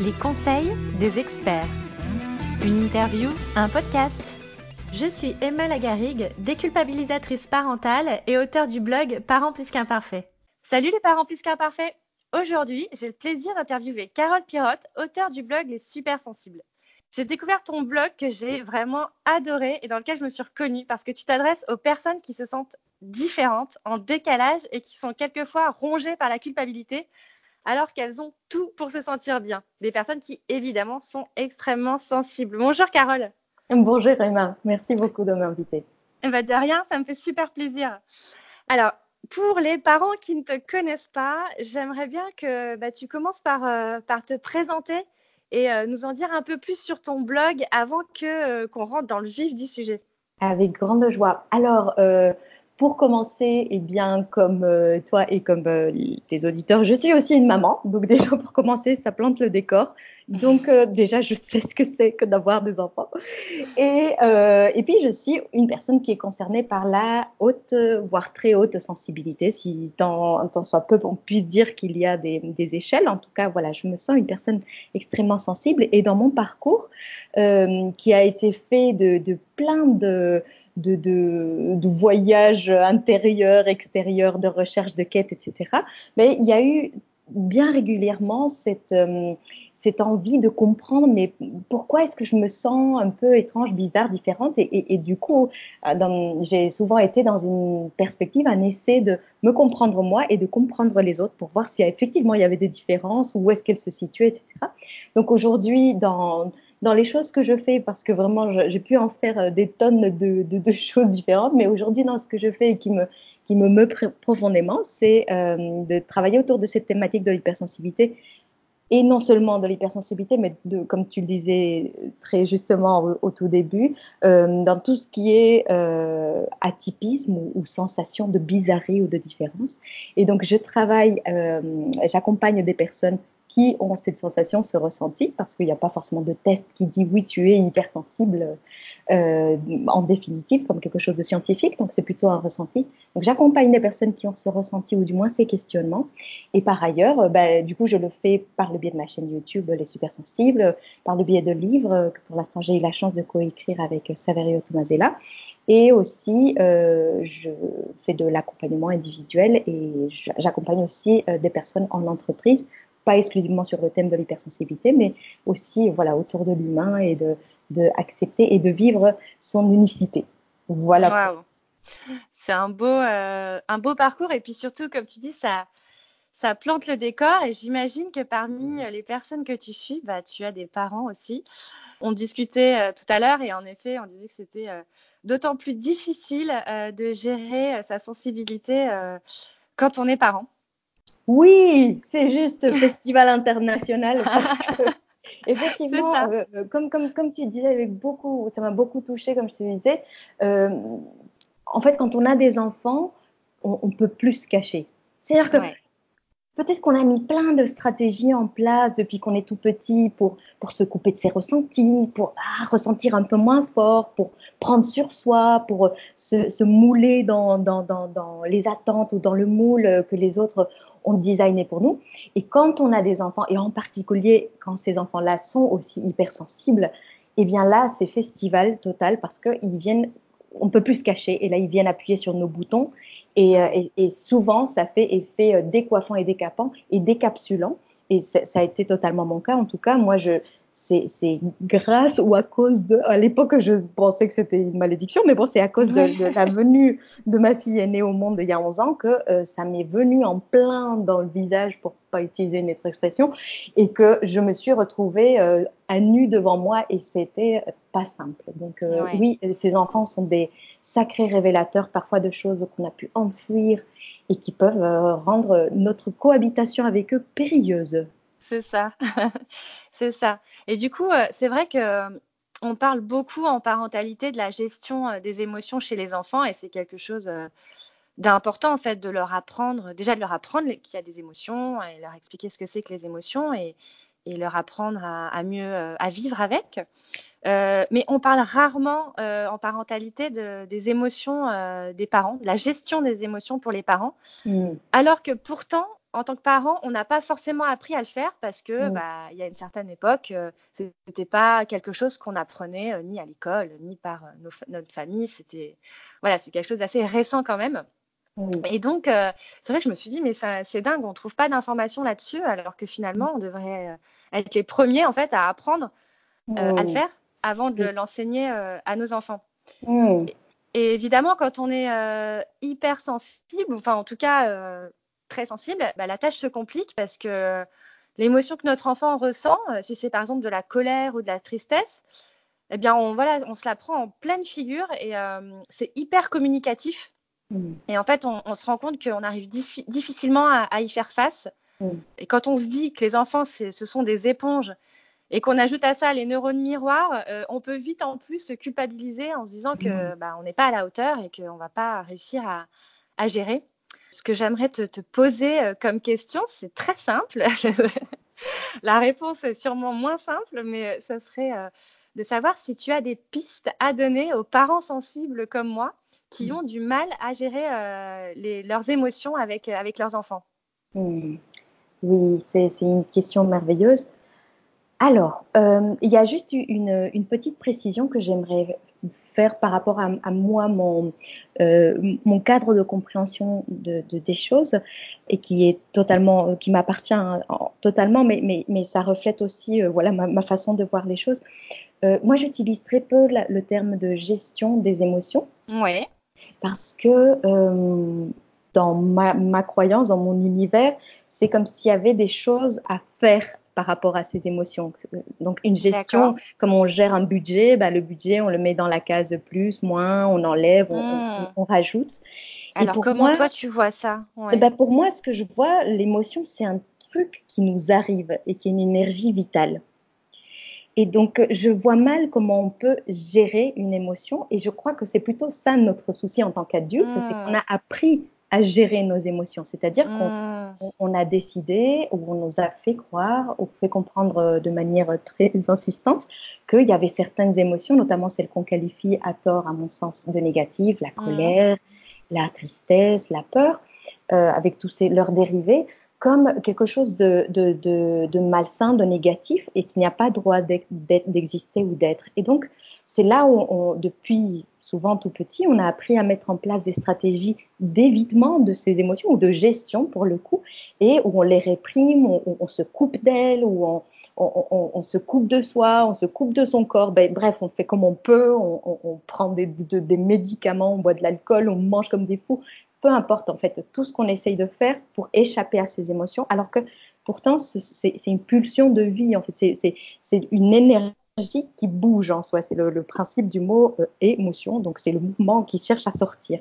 les conseils des experts. Une interview, un podcast. Je suis Emma Lagarigue, déculpabilisatrice parentale et auteure du blog Parents plus qu'imparfaits. Salut les parents plus qu'imparfaits Aujourd'hui, j'ai le plaisir d'interviewer Carole Pirotte, auteure du blog Les Super Sensibles. J'ai découvert ton blog que j'ai vraiment adoré et dans lequel je me suis reconnue parce que tu t'adresses aux personnes qui se sentent différentes, en décalage et qui sont quelquefois rongées par la culpabilité alors qu'elles ont tout pour se sentir bien. Des personnes qui, évidemment, sont extrêmement sensibles. Bonjour Carole. Bonjour Emma, merci beaucoup de m'inviter. Ben, de rien, ça me fait super plaisir. Alors, pour les parents qui ne te connaissent pas, j'aimerais bien que bah, tu commences par, euh, par te présenter et euh, nous en dire un peu plus sur ton blog avant que euh, qu'on rentre dans le vif du sujet. Avec grande joie. Alors, pour commencer, eh bien, comme euh, toi et comme euh, tes auditeurs, je suis aussi une maman. Donc déjà, pour commencer, ça plante le décor. Donc euh, déjà, je sais ce que c'est que d'avoir des enfants. Et, et puis, je suis une personne qui est concernée par la haute, voire très haute sensibilité, si tant, soit peu on puisse dire qu'il y a des, échelles. En tout cas, voilà, je me sens une personne extrêmement sensible. Et dans mon parcours, qui a été fait de plein de de, de, de voyage intérieur, extérieur, de recherche, de quête, etc. Mais il y a eu bien régulièrement cette, euh, cette envie de comprendre, mais pourquoi est-ce que je me sens un peu étrange, bizarre, différente? Et, et, du coup, euh, j'ai souvent été dans une perspective, un essai de me comprendre moi et de comprendre les autres pour voir si effectivement il y avait des différences, où est-ce qu'elles se situaient, etc. Donc aujourd'hui, dans dans les choses que je fais, parce que vraiment, j'ai pu en faire euh, des tonnes de, de, choses différentes, mais aujourd'hui, dans ce que je fais et qui me, qui me meut profondément, c'est euh, de travailler autour de cette thématique de l'hypersensibilité, et non seulement de l'hypersensibilité, mais de, comme tu le disais très justement au, tout début, euh, dans tout ce qui est atypisme ou, sensation de bizarrerie ou de différence. Et donc, je travaille, j'accompagne des personnes qui ont cette sensation, ce ressenti, parce qu'il n'y a pas forcément de test qui dit oui, tu es hypersensible euh, en définitive, comme quelque chose de scientifique, donc c'est plutôt un ressenti. Donc j'accompagne des personnes qui ont ce ressenti ou du moins ces questionnements. Et par ailleurs, euh, bah, du coup, je le fais par le biais de ma chaîne YouTube Les Supersensibles, par le biais de livres que pour l'instant j'ai eu la chance de coécrire avec Saverio Tomasella. Et aussi, euh, je fais de l'accompagnement individuel et j'accompagne aussi euh, des personnes en entreprise pas exclusivement sur le thème de l'hypersensibilité, mais aussi voilà, autour de l'humain et de, et de vivre son unicité. Voilà. C'est un beau, euh, un beau parcours et puis surtout, comme tu dis, ça, ça plante le décor et j'imagine que parmi les personnes que tu suis, bah, tu as des parents aussi. On discutait euh, tout à l'heure et en effet, on disait que c'était euh, d'autant plus difficile de gérer sa sensibilité quand on est parent. Oui, c'est juste festival international. effectivement, euh, comme, comme, comme tu disais, avec beaucoup, ça m'a beaucoup touché, comme je te disais. Euh, en fait, quand on a des enfants, on, on peut plus se cacher. C'est-à-dire que peut-être qu'on a mis plein de stratégies en place depuis qu'on est tout petit pour, pour se couper de ses ressentis, pour ah, ressentir un peu moins fort, pour prendre sur soi, pour se, se mouler dans, dans, dans, dans les attentes ou dans le moule que les autres on designé pour nous. Et quand on a des enfants, et en particulier quand ces enfants-là sont aussi hypersensibles, eh bien là, c'est festival total parce qu'ils viennent, on peut plus se cacher, et là, ils viennent appuyer sur nos boutons. Et, euh, et, souvent, ça fait effet euh, décoiffant et décapant et décapsulant. Et ça a été totalement mon cas. En tout cas, moi, je, c'est grâce ou à cause de. À l'époque, je pensais que c'était une malédiction, mais bon, c'est à cause de, la venue de ma fille aînée au monde il y a 11 ans que euh, ça m'est venu en plein dans le visage, pour pas utiliser une autre expression, et que je me suis retrouvée euh, à nu devant moi et c'était pas simple. Donc, euh, oui, ces enfants sont des sacrés révélateurs parfois de choses qu'on a pu enfouir et qui peuvent rendre notre cohabitation avec eux périlleuse. C'est ça. c'est ça. Et du coup, euh, c'est vrai que euh, on parle beaucoup en parentalité de la gestion euh, des émotions chez les enfants et c'est quelque chose d'important en fait de leur apprendre, déjà de leur apprendre qu'il y a des émotions et leur expliquer ce que c'est que les émotions et, et leur apprendre à, mieux à vivre avec. Mais on parle rarement en parentalité de, des émotions des parents, de la gestion des émotions pour les parents, mmh. alors que pourtant en tant que parent, on n'a pas forcément appris à le faire parce que, Mm. bah, il y a une certaine époque, euh, c'était pas quelque chose qu'on apprenait euh, ni à l'école, ni par euh, nos notre famille. C'était, voilà, c'est quelque chose d'assez récent quand même. Et donc, euh, c'est vrai que je me suis dit, mais c'est dingue, on trouve pas d'informations là-dessus, alors que finalement, on devrait euh, être les premiers, en fait, à apprendre euh, à le Mm. faire avant de Oui. l'enseigner euh, à nos enfants. Mm. Et évidemment, quand on est euh, hyper sensible, enfin en tout cas euh, très sensible, bah, la tâche se complique parce que l'émotion que notre enfant ressent, euh, si c'est par exemple de la colère ou de la tristesse, eh bien on, voilà, on se la prend en pleine figure et c'est hyper communicatif. Mm. Et en fait, on, on se rend compte qu'on arrive diffi- difficilement à, à y faire face. Mm. Et quand on se dit que les enfants, ce sont des éponges et qu'on ajoute à ça les neurones miroirs, euh, on peut vite en plus se culpabiliser en se disant que bah, on n'est pas à la hauteur et qu'on va pas réussir à, à gérer. Ce que j'aimerais te, te poser euh, comme question, c'est très simple. la réponse est sûrement moins simple, mais ça serait euh, de savoir si tu as des pistes à donner aux parents sensibles comme moi qui ont du mal à gérer euh, les, leurs émotions avec, euh, avec leurs enfants. Mm. Oui, c'est une question merveilleuse. Alors, euh, il y a juste une, une petite précision que j'aimerais faire par rapport à, à moi, mon, euh, mon cadre de compréhension de, de- des choses, et qui est totalement, qui m'appartient hein, en- totalement, mais, mais, mais ça reflète aussi, euh, voilà, ma, ma façon de voir les choses. Euh, moi, j'utilise très peu la- le terme de gestion des émotions parce que euh, dans ma, ma croyance, dans mon univers, c'est comme s'il y avait des choses à faire par rapport à ces émotions. Donc une gestion, comme on gère un budget, bah, le budget, on le met dans la case plus, moins, on enlève, on, on- Hmm. on rajoute. Et Alors, pour comment moi, toi tu vois ça? eh ouais. ben, pour moi, ce que je vois, l'émotion, c'est un truc qui nous arrive et qui est une énergie vitale. Et donc, je vois mal comment on peut gérer une émotion. Et je crois que c'est plutôt ça notre souci en tant qu'adulte, Mm. c'est qu'on a appris à gérer nos émotions. C'est-à-dire qu'on on- on a décidé, ou on nous a fait croire, ou fait comprendre euh, de manière très insistante, qu'il y avait certaines émotions, notamment celles qu'on qualifie à tort, à mon sens, de négatives, la Mhm. colère, la tristesse, la peur, euh, avec tous ces, leurs dérivés, comme quelque chose de, de, de, de malsain, de négatif, et qu'il n'y a pas droit d'exister ou d'être. Et donc, c'est là où, depuis souvent tout petit, on a appris à mettre en place des stratégies d'évitement de ces émotions, ou de gestion pour le coup, et où on les réprime, on, on- se coupe d'elles, ou on, se coupe de soi, on se coupe de son corps. Ben, bref, on fait comme on peut, on, prend des, de- des médicaments, on boit de l'alcool, on mange comme des fous. Peu importe, en fait, tout ce qu'on essaye de faire pour échapper à ces émotions, alors que pourtant, ce- c'est une pulsion de vie, en fait, c'est une énergie qui bouge en soi. C'est le, le principe du mot euh, émotion, donc c'est le mouvement qui cherche à sortir.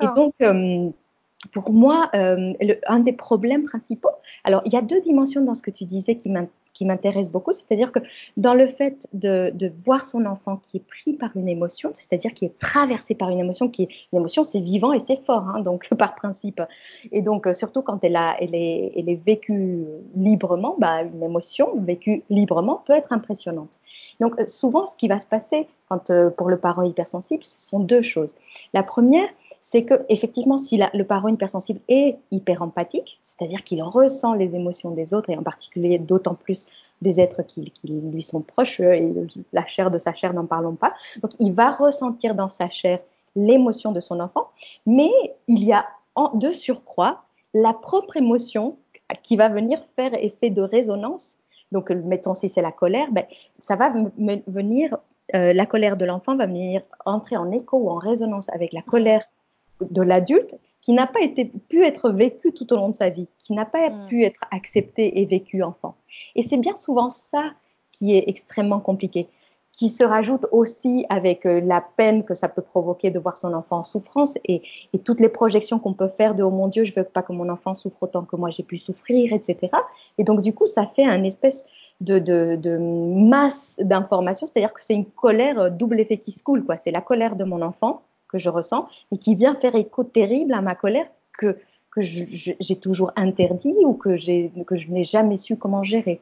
Et donc, euh, pour moi, euh, le- un des problèmes principaux, alors il y a deux dimensions dans ce que tu disais qui m'in- qui m'intéressent beaucoup, c'est-à-dire que dans le fait de, de voir son enfant qui est pris par une émotion, c'est-à-dire qui est traversé par une émotion, qui est une émotion, c'est vivant et c'est fort, hein, donc par principe. Et donc surtout quand elle, a, elle, est, elle est vécue librement, bah, une émotion vécue librement peut être impressionnante. Donc euh, souvent, ce qui va se passer euh, pour le parent hypersensible, ce sont deux choses. La première, c'est que effectivement, si le parent hypersensible est hyper empathique, c'est-à-dire qu'il ressent les émotions des autres et en particulier d'autant plus des êtres qui, qui lui sont proches euh, et la chair de sa chair, n'en parlons pas. Donc, il va ressentir dans sa chair l'émotion de son enfant, mais il y a en, de surcroît la propre émotion qui va venir faire effet de résonance. Donc, mettons si c'est la colère, ben, ça va venir, euh, la colère de l'enfant va venir entrer en écho ou en résonance avec la colère de l'adulte qui n'a pas été, pu être vécu tout au long de sa vie, qui n'a pas Mm. pu être accepté et vécu enfant. Et c'est bien souvent ça qui est extrêmement compliqué, qui se rajoute aussi avec euh, la peine que ça peut provoquer de voir son enfant en souffrance et, et toutes les projections qu'on peut faire de oh mon Dieu, je veux pas que mon enfant souffre autant que moi j'ai pu souffrir, etc. Et donc du coup, ça fait un espèce de, de, de masse d'informations, c'est-à-dire que c'est une colère euh, double effet qui se coule, quoi. C'est la colère de mon enfant que je ressens et qui vient faire écho terrible à ma colère que, que j'ai toujours interdit ou que, j'ai, que je n'ai jamais su comment gérer.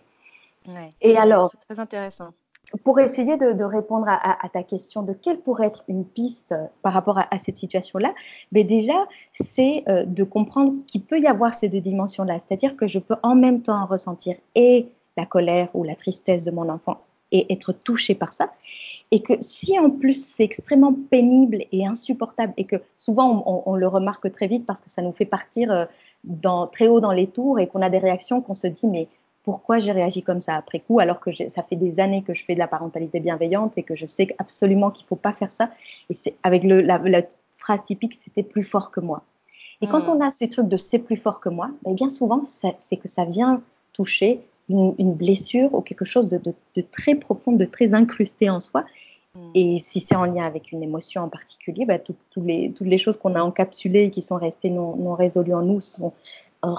Ouais. Et alors, C'est très intéressant. Pour essayer de, répondre à, ta question de quelle pourrait être une piste par rapport à, cette situation-là, mais déjà, c'est euh, de comprendre qu'il peut y avoir ces deux dimensions-là. C'est-à-dire que je peux en même temps ressentir et la colère ou la tristesse de mon enfant et être touchée par ça. Et que si en plus c'est extrêmement pénible et insupportable et que souvent on, le remarque très vite parce que ça nous fait partir euh, dans, très haut dans les tours et qu'on a des réactions qu'on se dit mais pourquoi j'ai réagi comme ça après coup, alors que ça fait des années que je fais de la parentalité bienveillante et que je sais absolument qu'il ne faut pas faire ça. Et c'est avec le, la, phrase typique, c'était plus fort que moi. Et quand hmm. on a ces trucs de c'est plus fort que moi, ben bien souvent, c'est que ça vient toucher une, blessure ou quelque chose de, très profond, de très incrusté en soi. Hmm. Et si c'est en lien avec une émotion en particulier, les, toutes les choses qu'on a encapsulées et qui sont restées non, non résolues en nous sont,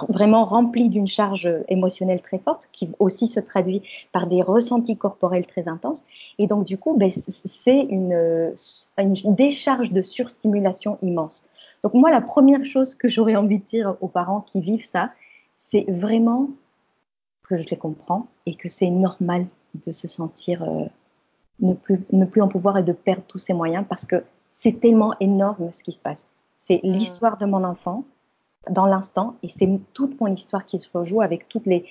vraiment rempli d'une charge émotionnelle très forte, qui aussi se traduit par des ressentis corporels très intenses. Et donc, du coup, ben, c'est une, une, décharge de surstimulation immense. Donc, moi, la première chose que j'aurais envie de dire aux parents qui vivent ça, c'est vraiment que je les comprends et que c'est normal de se sentir euh, ne, plus, ne plus en pouvoir et de perdre tous ses moyens parce que c'est tellement énorme ce qui se passe. C'est mmh. l'histoire de mon enfant, dans l'instant. Et c'est toute mon histoire qui se rejoue avec toutes les,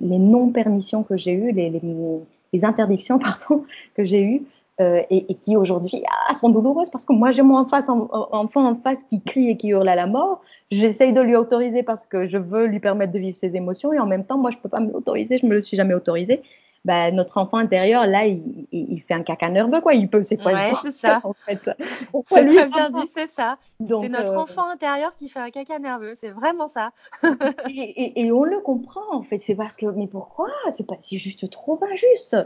non-permissions que j'ai eues, les, interdictions pardon, que j'ai eues. Euh, et, qui aujourd'hui ah, sont douloureuses parce que moi j'ai mon enfant en face qui crie et qui hurle à la mort. J'essaye de lui autoriser parce que je veux lui permettre de vivre ses émotions et en même temps moi je peux pas me l'autoriser, je me le suis jamais autorisé bah, notre enfant intérieur, là, il, il, fait un caca nerveux, quoi. Il peut, c'est pas ouais, c'est ça. En fait. C'est très bien dit, c'est ça. C'est notre euh, enfant intérieur qui fait un caca nerveux. C'est vraiment ça. et, et, on le comprend, en fait. C'est parce que, mais pourquoi? C'est pas, c'est juste trop injuste.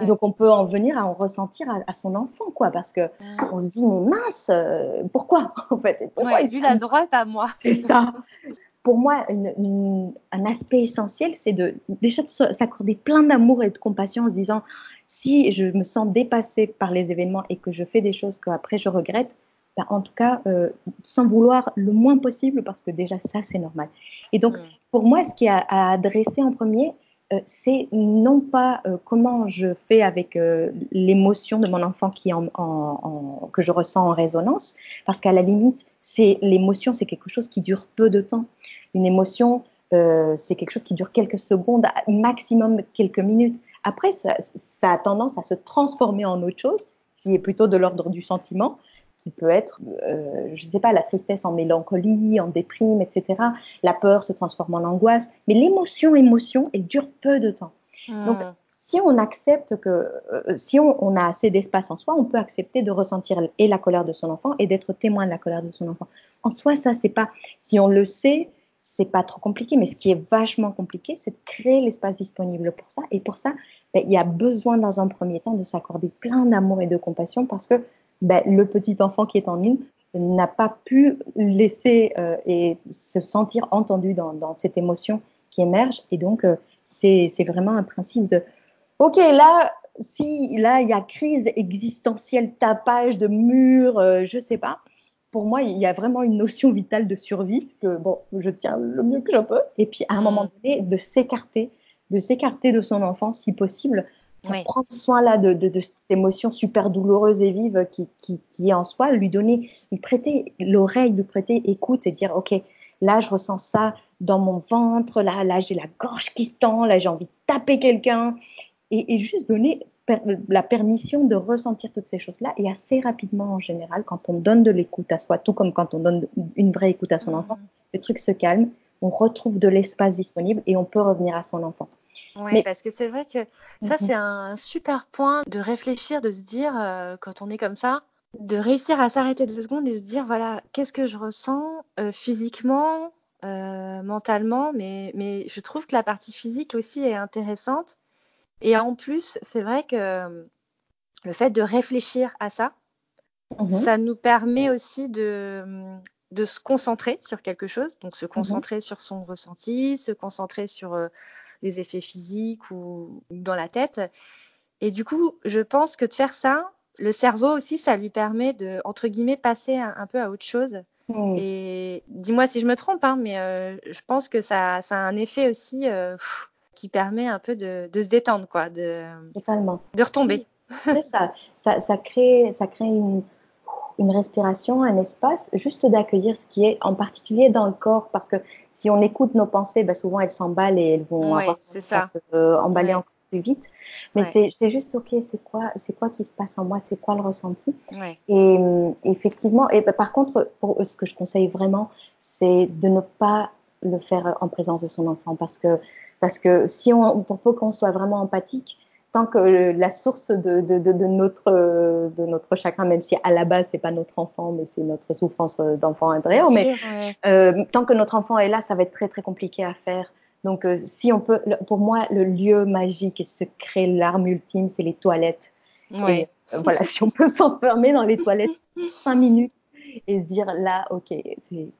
Et donc, on peut en venir à en ressentir à, son enfant, quoi. Parce que on se dit, mais mince, euh, pourquoi, en fait? Pourquoi il a le droit, pas moi. C'est ça pour moi, un aspect essentiel, c'est de déjà s'accorder plein d'amour et de compassion en se disant si je me sens dépassée par les événements et que je fais des choses qu'après je regrette, ben, en tout cas, euh, sans vouloir le moins possible, parce que déjà ça, c'est normal. Et donc, mm. pour moi, ce qui a à adresser en premier, c'est non pas euh, comment je fais avec l'émotion de mon enfant qui que je ressens en résonance, parce qu'à la limite, c'est l'émotion, c'est quelque chose qui dure peu de temps. Une émotion, euh, c'est quelque chose qui dure quelques secondes, maximum quelques minutes. Après, ça, a tendance à se transformer en autre chose, qui est plutôt de l'ordre du sentiment, qui peut être, euh, je ne sais pas, la tristesse en mélancolie, en déprime, etc. La peur se transforme en angoisse. Mais l'émotion, émotion, elle dure peu de temps. Donc, hmm si on accepte que, euh, si on, a assez d'espace en soi, on peut accepter de ressentir et la colère de son enfant et d'être témoin de la colère de son enfant. En soi, ça, c'est pas, si on le sait, c'est pas trop compliqué, mais ce qui est vachement compliqué, c'est de créer l'espace disponible pour ça. Et pour ça, ben, il y a besoin, dans un premier temps, de s'accorder plein d'amour et de compassion parce que ben, le petit enfant qui est en nous n'a pas pu laisser euh, et se sentir entendu dans, cette émotion qui émerge. Et donc, euh, c'est vraiment un principe de Ok, là, si là il y a crise existentielle, tapage de murs, euh, je sais pas. Pour moi, il y a vraiment une notion vitale de survie que bon, je tiens le mieux que je peux. Et puis à un moment mm. donné, de s'écarter, de s'écarter de son enfant si possible, prendre soin là de, de, cette émotion super douloureuse et vive qui, qui, qui, est en soi, lui donner, lui prêter l'oreille, lui prêter écoute et dire ok, là je ressens ça dans mon ventre, là là j'ai la gorge qui se tend, là j'ai envie de taper quelqu'un et, juste donner la permission de ressentir toutes ces choses-là. Et assez rapidement, en général, quand on donne de l'écoute à soi, tout comme quand on donne une vraie écoute à son enfant, mhm. le truc se calme, on retrouve de l'espace disponible et on peut revenir à son enfant. Oui, parce que c'est vrai que ça, mhm. c'est un super point de réfléchir, de se dire, euh, quand on est comme ça, de réussir à s'arrêter deux secondes et se dire, voilà, qu'est-ce que je ressens euh, physiquement, euh, mentalement, mais, mais je trouve que la partie physique aussi est intéressante et en plus, c'est vrai que le fait de réfléchir à ça, mhm. ça nous permet aussi de, de se concentrer sur quelque chose, donc se mhm. concentrer sur son ressenti, se concentrer sur euh, les effets physiques ou, dans la tête. Et du coup, je pense que de faire ça, le cerveau aussi, ça lui permet de, entre guillemets, passer un, peu à autre chose. Mhm. Et dis-moi si je me trompe, hein, mais euh, je pense que ça, ça, a un effet aussi qui permet un peu de, de se détendre, quoi, de, Totalement. de retomber. C'est ça. ça. Ça crée, ça crée une, une respiration, un espace, juste d'accueillir ce qui est en particulier dans le corps, parce que si on écoute nos pensées, ben souvent elles s'emballent et elles vont avoir c'est ça. se euh, emballer encore plus vite. Mais c'est juste ok, c'est quoi, c'est quoi qui se passe en moi, c'est quoi le ressenti? Et euh, effectivement, et ben, par contre, pour ce que je conseille vraiment, c'est de ne pas le faire en présence de son enfant, parce que parce que si on, pour peu qu'on soit vraiment empathique, tant que la source de, de, de, de notre euh, de notre chagrin, même si à la base c'est pas notre enfant, mais c'est notre souffrance euh, d'enfant intérieur, mais ouais. euh, tant que notre enfant est là, ça va être très très compliqué à faire. Donc, euh, si on peut, pour moi, le lieu magique et se crée l'arme ultime, c'est les toilettes. Ouais. Et, euh, voilà, si on peut s'enfermer dans les toilettes cinq minutes et se dire là, ok,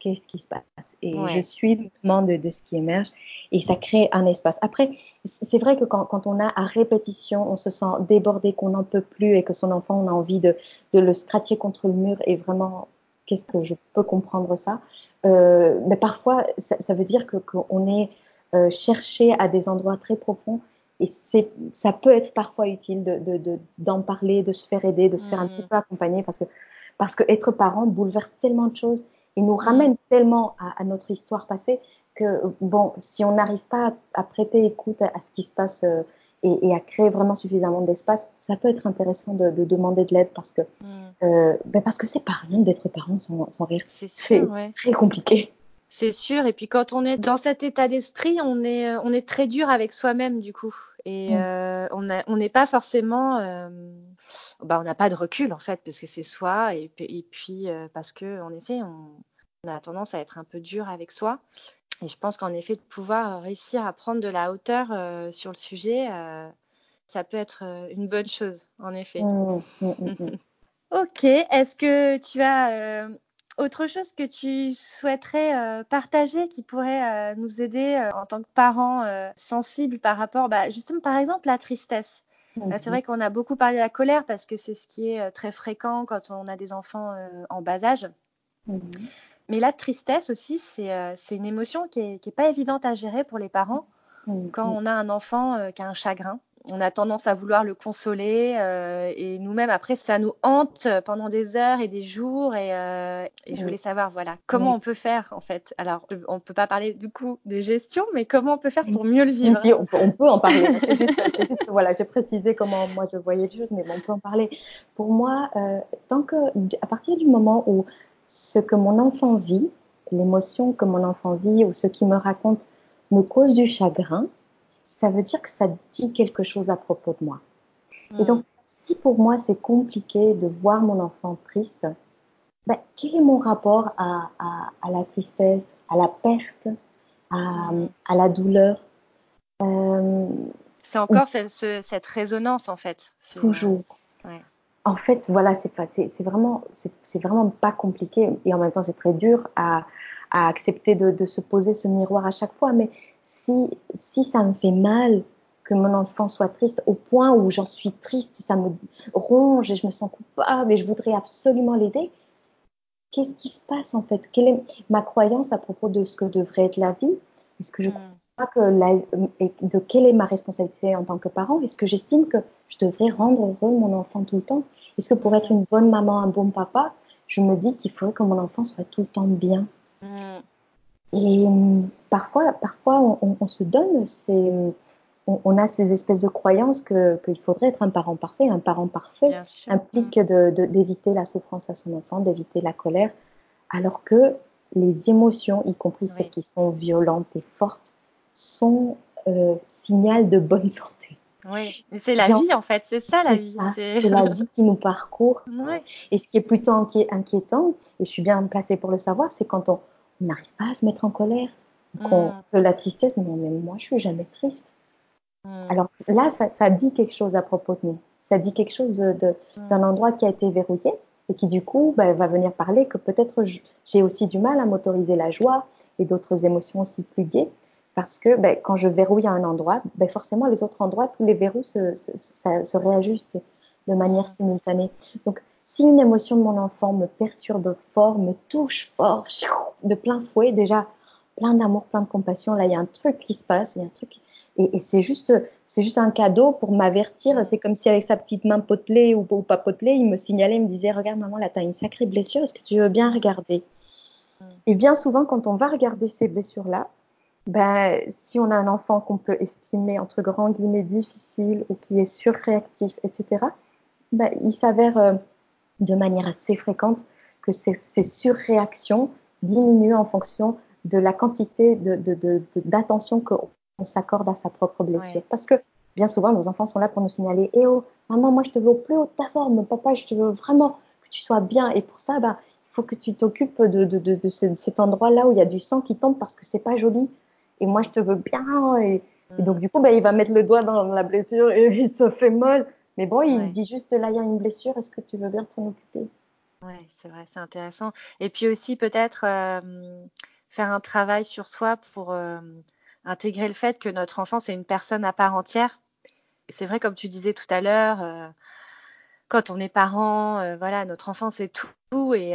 qu'est-ce qui se passe? Et Ouais. je suis le mouvement de, de ce qui émerge et ça crée un espace. Après, c'est vrai que quand, quand on a à répétition, on se sent débordé, qu'on n'en peut plus et que son enfant, on a envie de, de le scratcher contre le mur et vraiment, qu'est-ce que je peux comprendre ça? Euh, mais parfois, ça, ça veut dire que qu'on est euh, cherché à des endroits très profonds et ça peut être parfois utile de, de, de- d'en parler, de se faire aider, de se faire un petit peu accompagner parce que parce que être parent bouleverse tellement de choses et nous ramène tellement à, à notre histoire passée que bon, si on n'arrive pas à, à prêter écoute à, à ce qui se passe euh, et, et à créer vraiment suffisamment d'espace, ça peut être intéressant de, de demander de l'aide parce que Mm. euh, ben parce que c'est pas rien d'être parent sans, sans rire. C'est ouais. très compliqué. C'est sûr. Et puis quand on est dans cet état d'esprit, on est, euh, on est très dur avec soi-même du coup. Et Mm. euh, on n'est pas forcément, bah, on n'a pas de recul en fait parce que c'est soi et, puis- et puis parce que en effet, on, on a tendance à être un peu dur avec soi. Et je pense qu'en effet, de pouvoir réussir à prendre de la hauteur euh, sur le sujet, euh, ça peut être euh, une bonne chose, en effet. Mm, mm, mm, mm. Ok, est-ce que tu as euh, autre chose que tu souhaiterais euh, partager qui pourrait euh, nous aider euh, en tant que parents euh, sensibles par rapport, bah, justement, par exemple, la tristesse? Euh, C'est vrai qu'on a beaucoup parlé de la colère parce que c'est ce qui est euh, très fréquent quand on a des enfants euh, en bas âge. Mais la tristesse aussi, c'est euh, une émotion qui est, qui est pas évidente à gérer pour les parents Mhm. quand on a un enfant euh, qui a un chagrin. On a tendance à vouloir le consoler euh, et nous-mêmes après ça nous hante pendant des heures et des jours et, et je voulais savoir voilà comment on peut faire en fait. Alors on peut pas parler du coup de gestion mais comment on peut faire pour mieux le vivre? si, on, peut, on peut en parler. Juste, juste, voilà, j'ai précisé comment moi je voyais les choses, mais bon, on peut en parler. Pour moi, tant que, à partir du moment où ce que mon enfant vit, l'émotion que mon enfant vit ou ce qu'il me raconte me cause du chagrin, ça veut dire que ça dit quelque chose à propos de moi. Et donc, si pour moi c'est compliqué de voir mon enfant triste, ben, quel est mon rapport à, à, à la tristesse, à la perte, à, à la douleur? Euh, c'est encore ce- ce- cette résonance en fait. Toujours. ouais. En fait, voilà, c'est vraiment, c'est, vraiment pas compliqué et en même temps c'est très dur à, accepter de, se poser ce miroir à chaque fois. Mais si, si ça me fait mal que mon enfant soit triste au point où j'en suis triste, ça me ronge et je me sens coupable et je voudrais absolument l'aider. Qu'est-ce qui se passe en fait? Quelle est ma croyance à propos de ce que devrait être la vie? Est-ce que je Mm. Crois que la, et de quelle est ma responsabilité en tant que parent? Est-ce que j'estime que je devrais rendre heureux mon enfant tout le temps? Est-ce que pour être une bonne maman, un bon papa, je me dis qu'il faudrait que mon enfant soit tout le temps bien? Mm. Et hum, parfois, parfois on, on- on se donne ces, on, on a ces espèces de croyances que qu'il faudrait être un parent parfait. Un parent parfait implique de- de- d'éviter la souffrance à son enfant, d'éviter la colère, alors que les émotions, y compris Oui. celles qui sont violentes et fortes, sont euh, signal de bonne santé. Mm. Oui, c'est la vie en fait, c'est ça la vie. C'est... la vie qui nous parcourt. Ouais. Et ce qui est plutôt inquié- inquiétant, et je suis bien placée pour le savoir, c'est quand on n'arrive pas à se mettre en colère, qu'on Mm. que la tristesse, non mais moi je suis jamais triste. Mm. Alors là, ça, ça dit quelque chose à propos de nous. Ça dit quelque chose de- d'un endroit qui a été verrouillé et qui du coup ben, va venir parler que peut-être j'ai aussi du mal à m'autoriser la joie et d'autres émotions aussi plus gaies. Parce que ben, quand je verrouille à un endroit, ben, forcément les autres endroits, tous les verrous se, se, se réajustent de manière simultanée. Donc si une émotion de mon enfant me perturbe fort, me touche fort, de plein fouet, déjà plein d'amour, plein de compassion, là il y a un truc qui se passe, il y a un truc Et, c'est juste, c'est juste un cadeau pour m'avertir. C'est comme si avec sa petite main potelée ou, pas potelée, il me signalait, il me disait Regarde, maman, là, tu as une sacrée blessure, est-ce que tu veux bien regarder? Mm. Et bien souvent, quand on va regarder ces blessures-là, ben, si on a un enfant qu'on peut estimer entre grands guillemets difficile ou qui est surréactif, etc., ben, il s'avère euh, de manière assez fréquente que ces, ces surréactions diminuent en fonction de la quantité d'attention de, de, qu'on s'accorde à sa propre blessure. Parce que bien souvent, nos enfants sont là pour nous signaler Eh oh, maman, moi je te veux au plus haut de ta forme, papa, je te veux vraiment que tu sois bien. Et pour ça, ben, il faut que tu t'occupes de, de, cet endroit-là où il y a du sang qui tombe parce que c'est pas joli et moi je te veux bien. Et, donc mm. du coup, bah, il va mettre le doigt dans la blessure et il se fait mal. Mais bon, il dit juste là, il y a une blessure, est-ce que tu veux bien t'en occuper? Oui, c'est vrai, c'est intéressant. Et puis aussi peut-être euh, faire un travail sur soi pour euh, intégrer le fait que notre enfant, c'est une personne à part entière. C'est vrai, comme tu disais tout à l'heure, euh, quand on est parent, voilà, notre enfant, c'est tout. Et,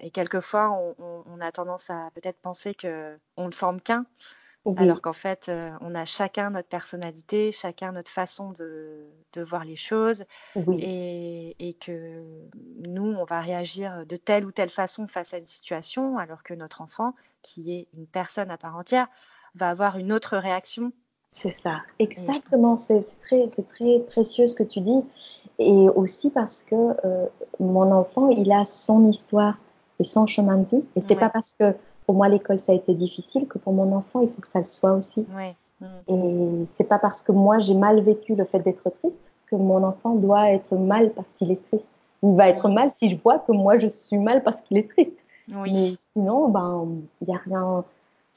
et quelquefois, on, on, a tendance à peut-être penser qu'on ne forme qu'un. Alors qu'en fait, euh, on a chacun notre personnalité, chacun notre façon de, voir les choses. Et, que nous, on va réagir de telle ou telle façon face à une situation, alors que notre enfant, qui est une personne à part entière, va avoir une autre réaction. C'est ça, exactement. C'est très, très précieux ce que tu dis. Et aussi parce que euh, mon enfant, il a son histoire et son chemin de vie. Et c'est pas parce que pour moi, l'école, ça a été difficile, que pour mon enfant, il faut que ça le soit aussi. Mm. Et c'est pas parce que moi, j'ai mal vécu le fait d'être triste que mon enfant doit être mal parce qu'il est triste. Il va être mal si je vois que moi, je suis mal parce qu'il est triste. Mais sinon, ben, il n'y a rien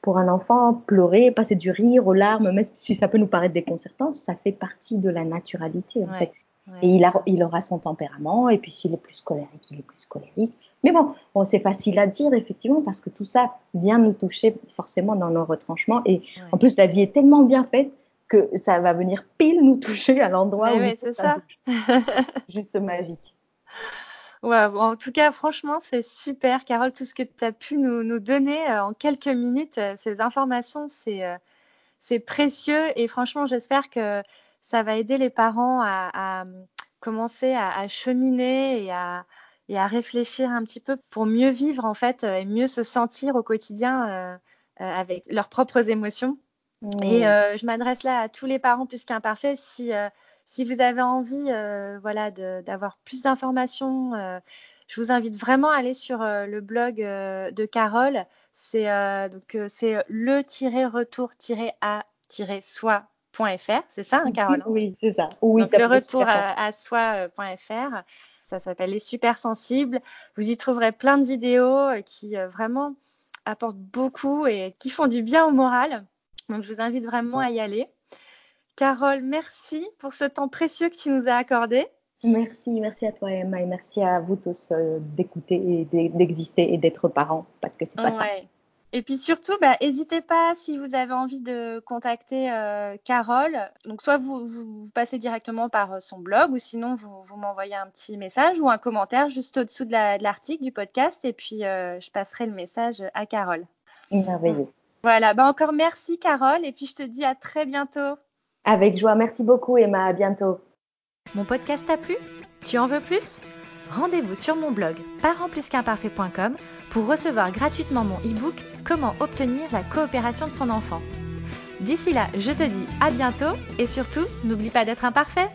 pour un enfant. Pleurer, passer du rire aux larmes, même si ça peut nous paraître déconcertant, ça fait partie de la naturalité, en fait. Et il, a, il aura son tempérament, et puis s'il est plus colérique, il est plus colérique. Mais bon, bon c'est facile à dire, effectivement, parce que tout ça vient nous toucher forcément dans nos retranchements. Et en plus, la vie est tellement bien faite que ça va venir pile nous toucher à l'endroit où c'est ça. Juste magique. Ouais, en tout cas, franchement, c'est super, Carole, tout ce que tu as pu nous, nous donner euh, en quelques minutes, euh, ces informations, c'est euh, c'est précieux. Et franchement, j'espère que ça va aider les parents à, à commencer à, à, cheminer et à, et à réfléchir un petit peu pour mieux vivre en fait euh, et mieux se sentir au quotidien euh, euh, avec leurs propres émotions. Et je m'adresse là à tous les parents plus qu'imparfaits. Si, si vous avez envie voilà, d'avoir plus d'informations, je vous invite vraiment à aller sur le blog de Carole. C'est le-retour-a-soi.fr. C'est ça, hein, Carole Oui, c'est ça. Oui, donc le retour à soi.fr. Ça s'appelle Les Super Sensibles. Vous y trouverez plein de vidéos euh, qui euh, vraiment apportent beaucoup et qui font du bien au moral. Donc, je vous invite vraiment à y aller. Carole, merci pour ce temps précieux que tu nous as accordé. Merci, merci à toi Emma et merci à vous tous euh, d'écouter et d'exister et d'être parents parce que c'est pas ça. Et puis surtout, bah, n'hésitez pas si vous avez envie de contacter euh, Carole. Donc soit vous, vous, passez directement par euh, son blog ou sinon vous, vous m'envoyez un petit message ou un commentaire juste au-dessous de l'article du podcast et puis euh, je passerai le message à Carole. Merveilleux. Voilà, bah encore merci Carole et puis je te dis à très bientôt. Avec joie, merci beaucoup Emma, à bientôt. Mon podcast t'a plu? Tu en veux plus? Rendez-vous sur mon blog parentplusqu'imparfait.com pour recevoir gratuitement mon e-book Comment obtenir la coopération de son enfant. D'ici là, je te dis à bientôt et surtout, n'oublie pas d'être imparfait.